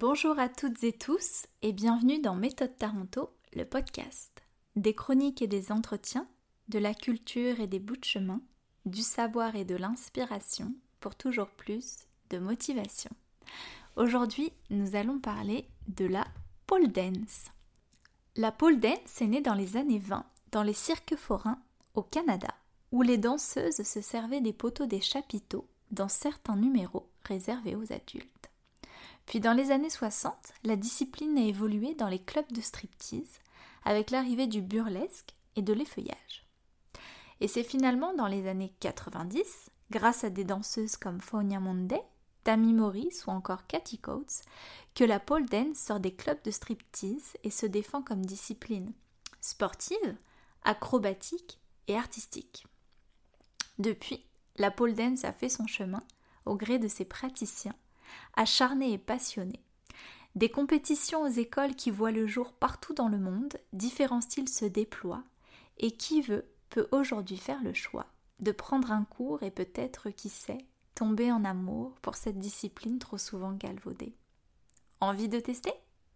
Bonjour à toutes et tous et bienvenue dans Méthode Taranto, le podcast. Des chroniques et des entretiens, de la culture et des bouts de chemin, du savoir et de l'inspiration pour toujours plus de motivation. Aujourd'hui, nous allons parler de la pole dance. La pole dance est née dans les années 20 dans les cirques forains au Canada, où les danseuses se servaient des poteaux des chapiteaux dans certains numéros réservés aux adultes. Puis dans les années 60, la discipline a évolué dans les clubs de striptease avec l'arrivée du burlesque et de l'effeuillage. Et c'est finalement dans les années 90, grâce à des danseuses comme Fonia Monde, Tammy Morris ou encore Cathy Coates, que la pole dance sort des clubs de striptease et se défend comme discipline sportive, acrobatique et artistique. Depuis, la pole dance a fait son chemin au gré de ses praticiens acharnés et passionnés. Des compétitions aux écoles qui voient le jour partout dans le monde, différents styles se déploient, et qui veut peut aujourd'hui faire le choix de prendre un cours et peut-être, qui sait, tomber en amour pour cette discipline trop souvent galvaudée. Envie de tester?